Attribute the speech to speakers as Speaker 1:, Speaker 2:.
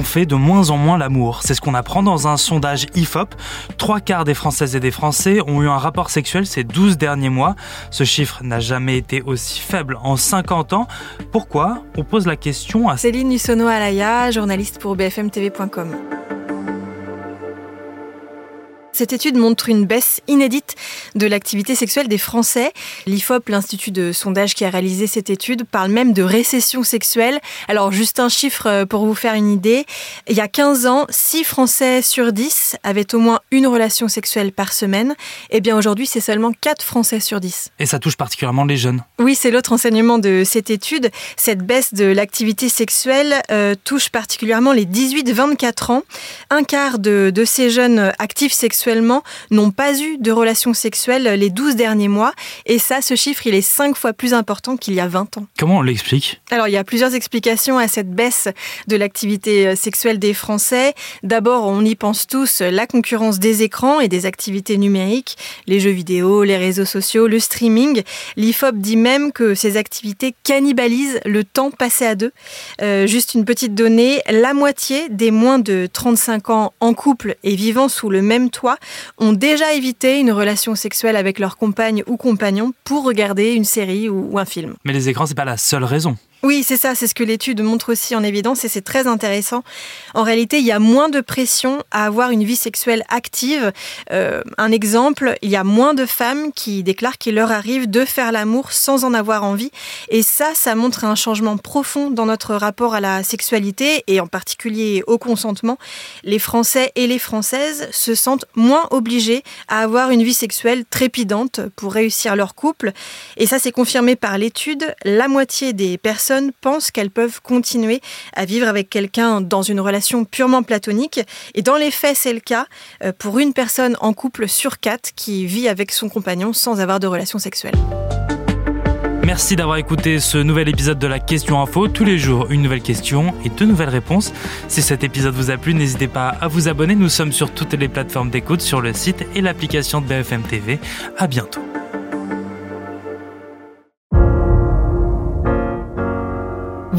Speaker 1: on fait de moins en moins l'amour. C'est ce qu'on apprend dans un sondage IFOP. Trois quarts des Françaises et des Français ont eu un rapport sexuel ces 12 derniers mois. Ce chiffre n'a jamais été aussi faible en 50 ans. Pourquoi? On pose la question à
Speaker 2: Céline Nussono-Alaya, journaliste pour bfmtv.com. Cette étude montre une baisse inédite de l'activité sexuelle des Français. L'IFOP, l'institut de sondage qui a réalisé cette étude, parle même de récession sexuelle. Alors, juste un chiffre euh, pour vous faire une idée. Il y a 15 ans, 6 Français sur 10 avaient au moins une relation sexuelle par semaine. Eh bien, aujourd'hui, c'est seulement 4 Français sur 10.
Speaker 1: Et ça touche particulièrement les jeunes.
Speaker 2: Oui, c'est l'autre enseignement de cette étude. Cette baisse de l'activité sexuelle euh, touche particulièrement les 18-24 ans. Un quart de, de ces jeunes actifs sexuels n'ont pas eu de relations sexuelles les 12 derniers mois. Et ça, ce chiffre, il est 5 fois plus important qu'il y a 20 ans.
Speaker 1: Comment on l'explique?
Speaker 2: Alors, il y a plusieurs explications à cette baisse de l'activité euh, sexuelle des Français. D'abord, on y pense tous, la concurrence des écrans et des activités numériques, les jeux vidéo, les réseaux sociaux, le streaming. L'IFOP dit même que ces activités cannibalisent le temps passé à deux. Euh, juste une petite donnée, la moitié des moins de 35 ans en couple et vivant sous le même toit ont déjà évité une relation sexuelle avec leur compagne ou compagnon pour regarder une série ou, un film.
Speaker 1: Mais les écrans, c'est pas la seule raison.
Speaker 2: Oui, c'est ça, c'est ce que l'étude montre aussi en évidence et c'est très intéressant. En réalité, il y a moins de pression à avoir une vie sexuelle active. Euh, un exemple, il y a moins de femmes qui déclarent qu'il leur arrive de faire l'amour sans en avoir envie. Et ça, ça montre un changement profond dans notre rapport à la sexualité et en particulier au consentement. Les Français et les Françaises se sentent moins obligés à avoir une vie sexuelle trépidante pour réussir leur couple. Et ça, c'est confirmé par l'étude. La moitié des personnes pensent qu'elles peuvent continuer à vivre avec quelqu'un dans une relation purement platonique. Et dans les faits, c'est le cas euh, pour une personne en couple sur quatre qui vit avec son compagnon sans avoir de relation sexuelle.
Speaker 1: Merci d'avoir écouté ce nouvel épisode de la Question Info. Tous les jours, une nouvelle question et deux nouvelles réponses. Si cet épisode vous a plu, n'hésitez pas à vous abonner. Nous sommes sur toutes les plateformes d'écoute, sur le site et l'application de BFM TV. À bientôt.